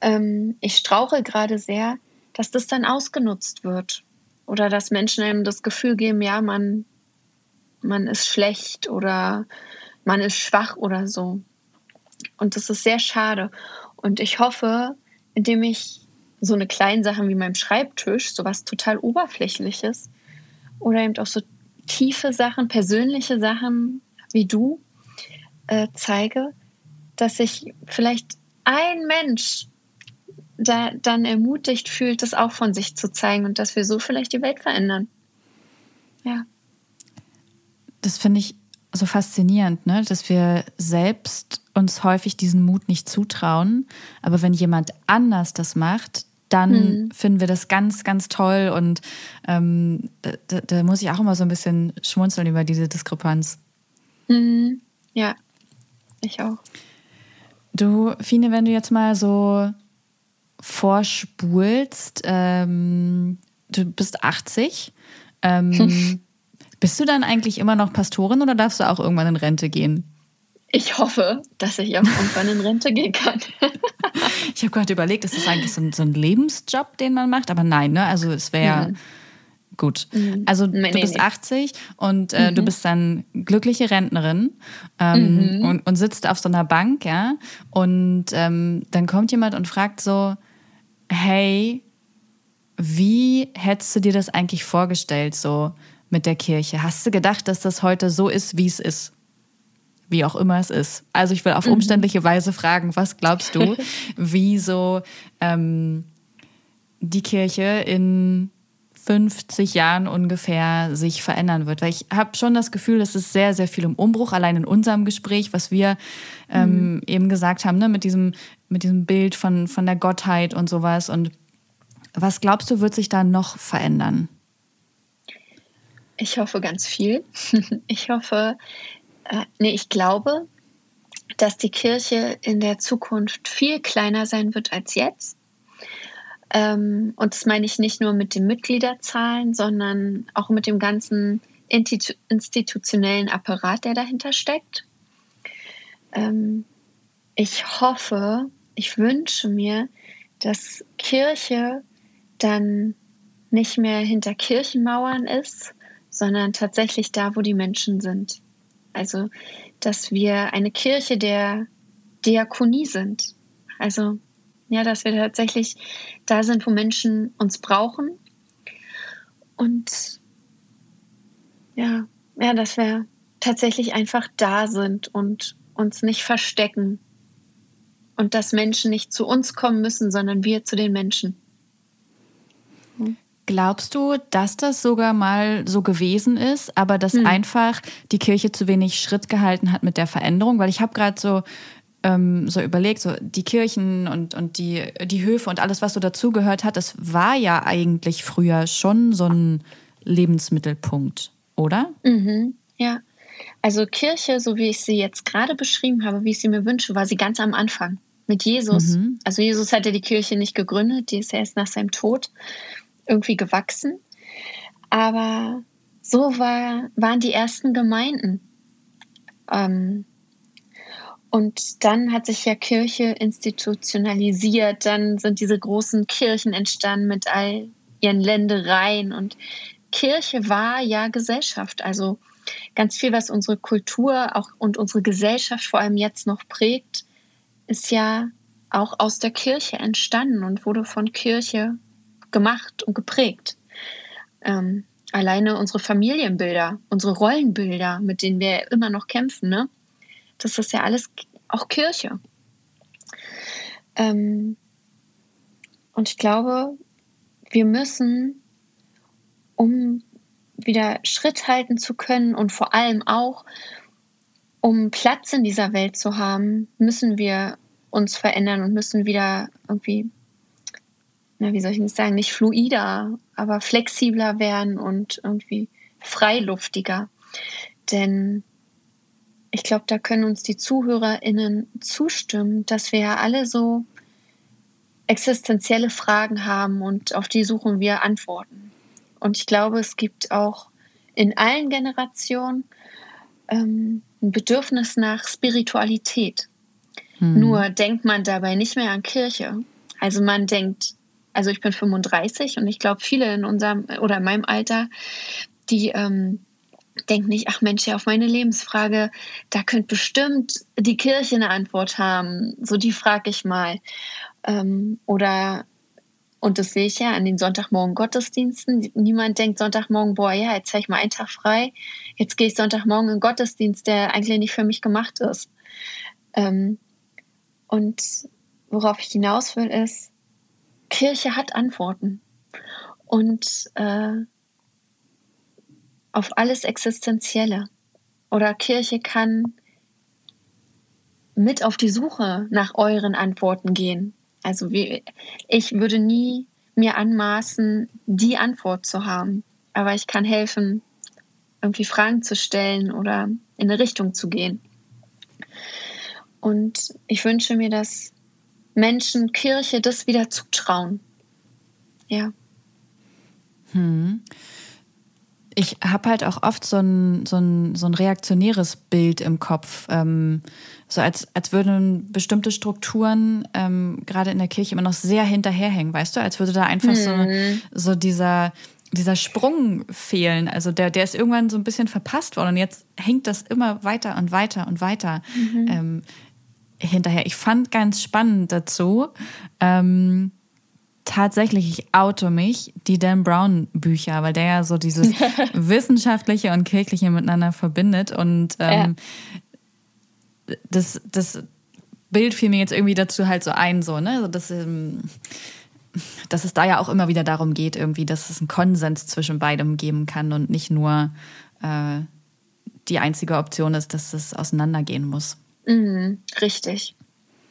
ähm, ich strauche gerade sehr, dass das dann ausgenutzt wird. Oder dass Menschen einem das Gefühl geben, ja, man, man ist schlecht oder man ist schwach oder so. Und das ist sehr schade. Und ich hoffe, indem ich so eine kleine Sache wie meinem Schreibtisch, so was total Oberflächliches, oder eben auch so tiefe Sachen, persönliche Sachen wie du äh, zeige, dass sich vielleicht ein Mensch da, dann ermutigt fühlt, das auch von sich zu zeigen und dass wir so vielleicht die Welt verändern. Ja. Das finde ich so faszinierend, ne? dass wir selbst uns häufig diesen Mut nicht zutrauen. Aber wenn jemand anders das macht, dann mhm. finden wir das ganz, ganz toll. Und ähm, da, da, muss ich auch immer so ein bisschen schmunzeln über diese Diskrepanz. Mhm. Ja, ich auch. Du, Fine, wenn du jetzt mal so vorspulst, ähm, du bist 80. Ähm, bist du dann eigentlich immer noch Pastorin oder darfst du auch irgendwann in Rente gehen? Ich hoffe, dass ich irgendwann in Rente gehen kann. ich habe gerade überlegt, ist das eigentlich so ein, so ein, Lebensjob, den man macht? Aber nein, ne? Also es wäre mhm. gut. Mhm. Also du nee, bist nee. 80 und äh, mhm. du bist dann glückliche Rentnerin ähm, mhm. und, und, sitzt auf so einer Bank, ja. Und ähm, dann kommt jemand und fragt so, hey, wie hättest du dir das eigentlich vorgestellt, so mit der Kirche? Hast du gedacht, dass das heute so ist, wie es ist? Wie auch immer es ist. Also ich will auf mhm. umständliche Weise fragen, was glaubst du, wie so ähm, die Kirche in 50 Jahren ungefähr sich verändern wird. Weil ich habe schon das Gefühl, es ist sehr, sehr viel im Umbruch, allein in unserem Gespräch, was wir ähm, mhm. eben gesagt haben, ne, mit, diesem, mit diesem Bild von, von der Gottheit und sowas. Und was glaubst du, wird sich da noch verändern? Ich hoffe ganz viel. Ich hoffe, äh, nee, ich glaube, dass die Kirche in der Zukunft viel kleiner sein wird als jetzt. Ähm, und das meine ich nicht nur mit den Mitgliederzahlen, sondern auch mit dem ganzen institutionellen Apparat, der dahinter steckt. Ähm, ich hoffe, ich wünsche mir, dass Kirche dann nicht mehr hinter Kirchenmauern ist, sondern tatsächlich da, wo die Menschen sind. Also, dass wir eine Kirche der Diakonie sind. Also, ja, dass wir tatsächlich da sind, wo Menschen uns brauchen. Und ja, ja, dass wir tatsächlich einfach da sind und uns nicht verstecken. Und dass Menschen nicht zu uns kommen müssen, sondern wir zu den Menschen. Glaubst du, dass das sogar mal so gewesen ist, aber dass hm. einfach die Kirche zu wenig Schritt gehalten hat mit der Veränderung? Weil ich habe gerade so, ähm, so überlegt, so die Kirchen und, und die, die Höfe und alles, was so dazugehört hat, das war ja eigentlich früher schon so ein Lebensmittelpunkt, oder? Mhm, ja. Also Kirche, so wie ich sie jetzt gerade beschrieben habe, wie ich sie mir wünsche, war sie ganz am Anfang mit Jesus. Mhm. Also Jesus hatte die Kirche nicht gegründet, die ist erst nach seinem Tod irgendwie gewachsen. Aber so war, waren die ersten Gemeinden. Ähm, und dann hat sich ja Kirche institutionalisiert, dann sind diese großen Kirchen entstanden mit all ihren Ländereien und Kirche war ja Gesellschaft. Also ganz viel, was unsere Kultur auch und unsere Gesellschaft vor allem jetzt noch prägt, ist ja auch aus der Kirche entstanden und wurde von Kirche gemacht und geprägt. Ähm, alleine unsere Familienbilder, unsere Rollenbilder, mit denen wir immer noch kämpfen, ne? das ist ja alles auch Kirche. Ähm, Und ich glaube, wir müssen, um wieder Schritt halten zu können und vor allem auch, um Platz in dieser Welt zu haben, müssen wir uns verändern und müssen wieder irgendwie, na, wie soll ich das sagen, nicht fluider, aber flexibler werden und irgendwie freiluftiger. Denn ich glaube, da können uns die ZuhörerInnen zustimmen, dass wir ja alle so existenzielle Fragen haben und auf die suchen wir Antworten. Und ich glaube, es gibt auch in allen Generationen ähm, ein Bedürfnis nach Spiritualität. Hm. Nur denkt man dabei nicht mehr an Kirche. Also man denkt, also ich bin 35 und ich glaube, viele in unserem oder in meinem Alter, die ähm, denken nicht, ach Mensch, ja, auf meine Lebensfrage, da könnte bestimmt die Kirche eine Antwort haben. So die frage ich mal. Ähm, oder und das sehe ich ja an den Sonntagmorgen Gottesdiensten. Niemand denkt Sonntagmorgen, boah, ja, jetzt habe ich mal einen Tag frei. Jetzt gehe ich Sonntagmorgen in den Gottesdienst, der eigentlich nicht für mich gemacht ist. Ähm, und worauf ich hinaus will, ist, Kirche hat Antworten. Und äh, auf alles Existenzielle. Oder Kirche kann mit auf die Suche nach euren Antworten gehen. Also wie, ich würde nie mir anmaßen, die Antwort zu haben. Aber ich kann helfen, irgendwie Fragen zu stellen oder in eine Richtung zu gehen. Und ich wünsche mir, dass Menschen Kirche das wieder zutrauen. Ja. Hm ich habe halt auch oft so ein, so, ein, so ein reaktionäres Bild im Kopf. Ähm, so als, als würden bestimmte Strukturen ähm, gerade in der Kirche immer noch sehr hinterherhängen, weißt du? Als würde da einfach mhm. so, so dieser, dieser Sprung fehlen. Also der, der ist irgendwann so ein bisschen verpasst worden und jetzt hängt das immer weiter und weiter und weiter mhm. ähm, hinterher. Ich fand ganz spannend dazu. Ähm, tatsächlich, ich auto mich, die Dan Brown Bücher, weil der ja so dieses Wissenschaftliche und Kirchliche miteinander verbindet. Und ähm, ja. das, das Bild fiel mir jetzt irgendwie dazu halt so ein, so, ne? Also dass, ähm, dass es da ja auch immer wieder darum geht, irgendwie, dass es einen Konsens zwischen beidem geben kann und nicht nur äh, die einzige Option ist, dass es auseinandergehen muss. Mhm, richtig.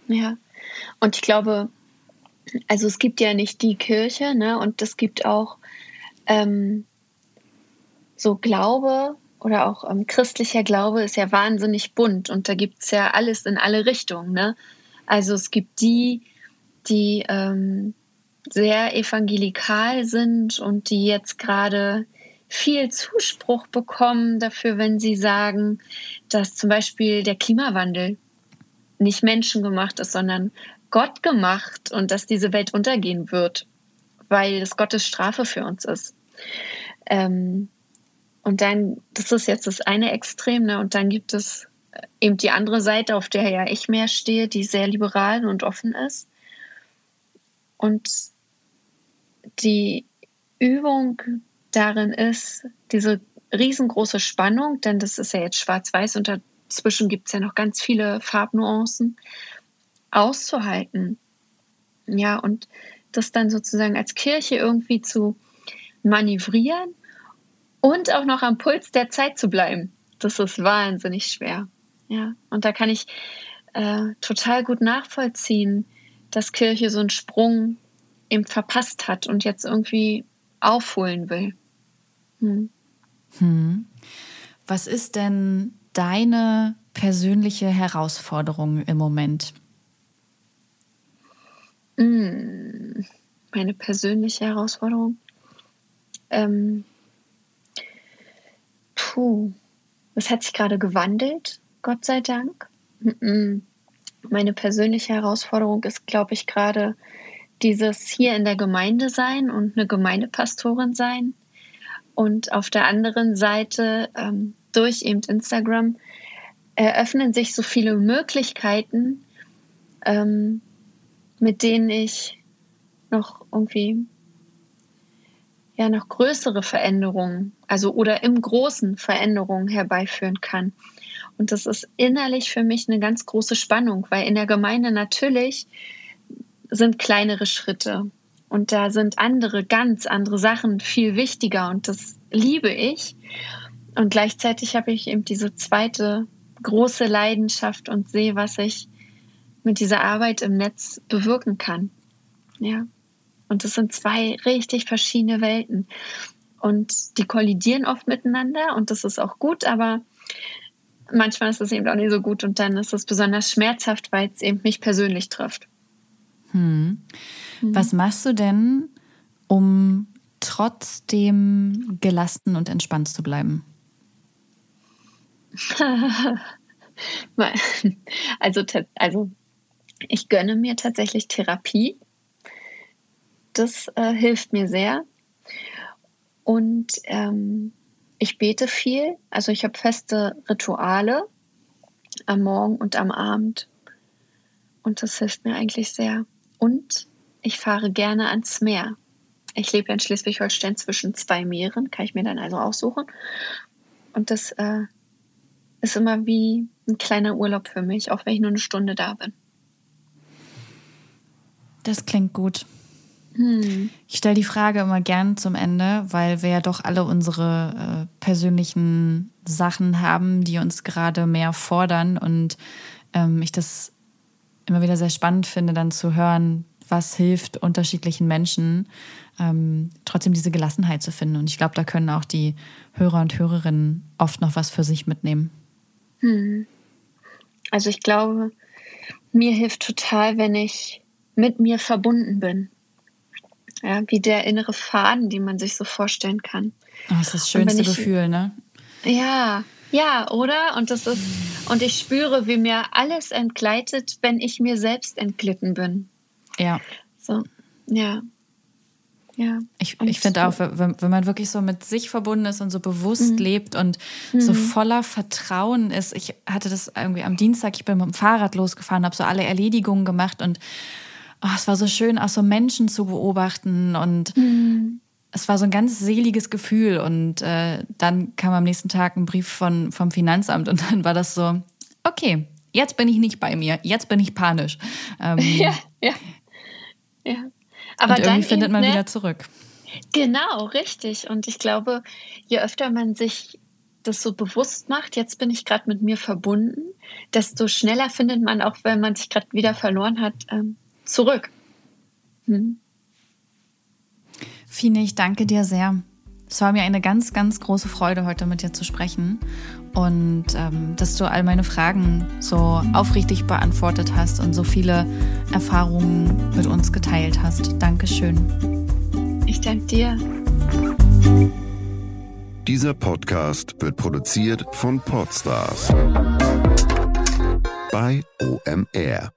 Ja. Und ich glaube, also es gibt ja nicht die Kirche, ne? Und es gibt auch ähm, so Glaube oder auch ähm, christlicher Glaube ist ja wahnsinnig bunt und da gibt es ja alles in alle Richtungen. Ne? Also es gibt die, die ähm, sehr evangelikal sind und die jetzt gerade viel Zuspruch bekommen dafür, wenn sie sagen, dass zum Beispiel der Klimawandel nicht menschengemacht ist, sondern Gott gemacht und dass diese Welt untergehen wird, weil es Gottes Strafe für uns ist. Ähm, und dann, das ist jetzt das eine Extrem, ne? und dann gibt es eben die andere Seite, auf der ja ich mehr stehe, die sehr liberal und offen ist. Und die Übung darin ist, diese riesengroße Spannung, denn das ist ja jetzt schwarz-weiß und dazwischen gibt es ja noch ganz viele Farbnuancen, auszuhalten. Ja, und das dann sozusagen als Kirche irgendwie zu manövrieren und auch noch am Puls der Zeit zu bleiben. Das ist wahnsinnig schwer. Ja, und da kann ich äh, total gut nachvollziehen, dass Kirche so einen Sprung eben verpasst hat und jetzt irgendwie aufholen will. Hm. Hm. Was ist denn deine persönliche Herausforderung im Moment? Hm, meine persönliche Herausforderung. Ähm, puh, das hat sich gerade gewandelt, Gott sei Dank. Meine persönliche Herausforderung ist, glaube ich, gerade dieses hier in der Gemeinde sein und eine Gemeindepastorin sein. Und auf der anderen Seite, ähm, durch eben Instagram, eröffnen sich so viele Möglichkeiten, ähm, mit denen ich noch irgendwie ja noch größere Veränderungen, also oder im Großen Veränderungen herbeiführen kann. Und das ist innerlich für mich eine ganz große Spannung, weil in der Gemeinde natürlich sind kleinere Schritte. Und da sind andere, ganz andere Sachen viel wichtiger und das liebe ich. Und gleichzeitig habe ich eben diese zweite große Leidenschaft und sehe, was ich mit dieser Arbeit im Netz bewirken kann. Ja. Und das sind zwei richtig verschiedene Welten. Und die kollidieren oft miteinander und das ist auch gut, aber manchmal ist es eben auch nicht so gut und dann ist es besonders schmerzhaft, weil es eben mich persönlich trifft. Hm. Mhm. Was machst du denn, um trotzdem gelassen und entspannt zu bleiben? also, also ich gönne mir tatsächlich Therapie. Das äh, hilft mir sehr. Und ähm, ich bete viel. Also ich habe feste Rituale am Morgen und am Abend. Und das hilft mir eigentlich sehr. Und ich fahre gerne ans Meer. Ich lebe in Schleswig-Holstein zwischen zwei Meeren, kann ich mir dann also aussuchen. Und das äh, ist immer wie ein kleiner Urlaub für mich, auch wenn ich nur eine Stunde da bin. Das klingt gut. Hm. Ich stelle die Frage immer gern zum Ende, weil wir ja doch alle unsere äh, persönlichen Sachen haben, die uns gerade mehr fordern und ähm, ich das immer wieder sehr spannend finde, dann zu hören, was hilft unterschiedlichen Menschen, ähm, trotzdem diese Gelassenheit zu finden. Und ich glaube, da können auch die Hörer und Hörerinnen oft noch was für sich mitnehmen. Hm. Also ich glaube, mir hilft total, wenn ich mit mir verbunden bin. Ja, wie der innere Faden, den man sich so vorstellen kann. Oh, das ist das schönste ich, Gefühl, ne? Ja, ja, oder? Und das ist, und ich spüre, wie mir alles entgleitet, wenn ich mir selbst entglitten bin. Ja. So, ja. Ja. Ich, ich finde auch, wenn, wenn man wirklich so mit sich verbunden ist und so bewusst mhm. lebt und mhm. so voller Vertrauen ist. Ich hatte das irgendwie am Dienstag, ich bin mit dem Fahrrad losgefahren, habe so alle Erledigungen gemacht und oh, es war so schön, auch so Menschen zu beobachten und mhm. es war so ein ganz seliges Gefühl. Und äh, dann kam am nächsten Tag ein Brief von, vom Finanzamt und dann war das so, okay, jetzt bin ich nicht bei mir, jetzt bin ich panisch. Ähm, ja, ja. Ja. Aber und irgendwie dann findet man ne? wieder zurück. Genau, richtig. Und ich glaube, je öfter man sich das so bewusst macht, jetzt bin ich gerade mit mir verbunden, desto schneller findet man auch, wenn man sich gerade wieder verloren hat, ähm, zurück. Hm. Fine, ich danke dir sehr. Es war mir eine ganz, ganz große Freude, heute mit dir zu sprechen und ähm, dass du all meine Fragen so aufrichtig beantwortet hast und so viele Erfahrungen mit uns geteilt hast. Dankeschön. Ich danke dir. Dieser Podcast wird produziert von Podstars bei OMR.